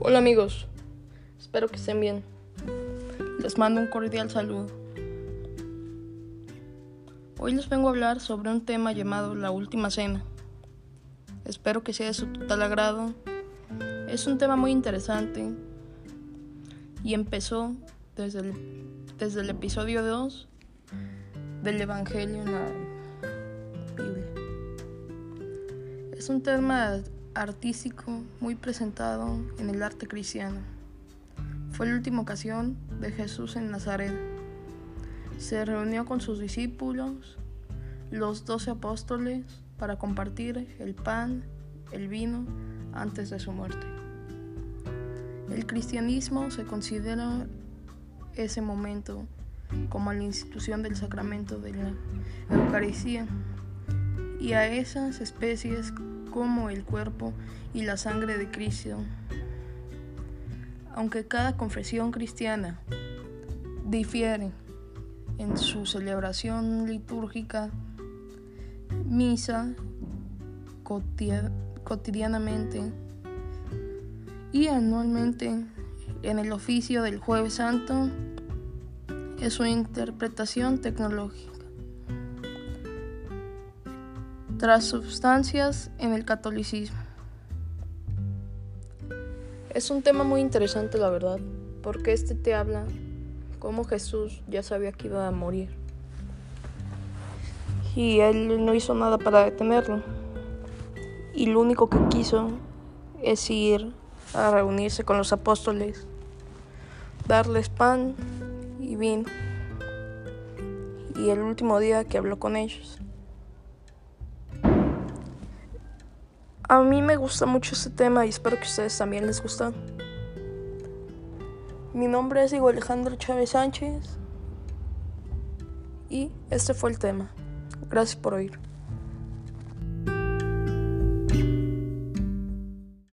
Hola amigos, espero que estén bien. Les mando un cordial saludo. Hoy les vengo a hablar sobre un tema llamado la última cena. Espero que sea de su total agrado. Es un tema muy interesante y empezó desde el, desde el episodio 2 del Evangelio en la Biblia. Es un tema artístico muy presentado en el arte cristiano. Fue la última ocasión de Jesús en Nazaret. Se reunió con sus discípulos, los doce apóstoles, para compartir el pan, el vino, antes de su muerte. El cristianismo se considera ese momento como la institución del sacramento de la Eucaristía y a esas especies como el cuerpo y la sangre de Cristo. Aunque cada confesión cristiana difiere en su celebración litúrgica, misa cotidianamente y anualmente en el oficio del jueves santo es su interpretación tecnológica. Tras sustancias en el catolicismo. Es un tema muy interesante, la verdad, porque este te habla cómo Jesús ya sabía que iba a morir. Y él no hizo nada para detenerlo. Y lo único que quiso es ir a reunirse con los apóstoles, darles pan y vino. Y el último día que habló con ellos. A mí me gusta mucho este tema y espero que a ustedes también les guste. Mi nombre es Diego Alejandro Chávez Sánchez y este fue el tema. Gracias por oír.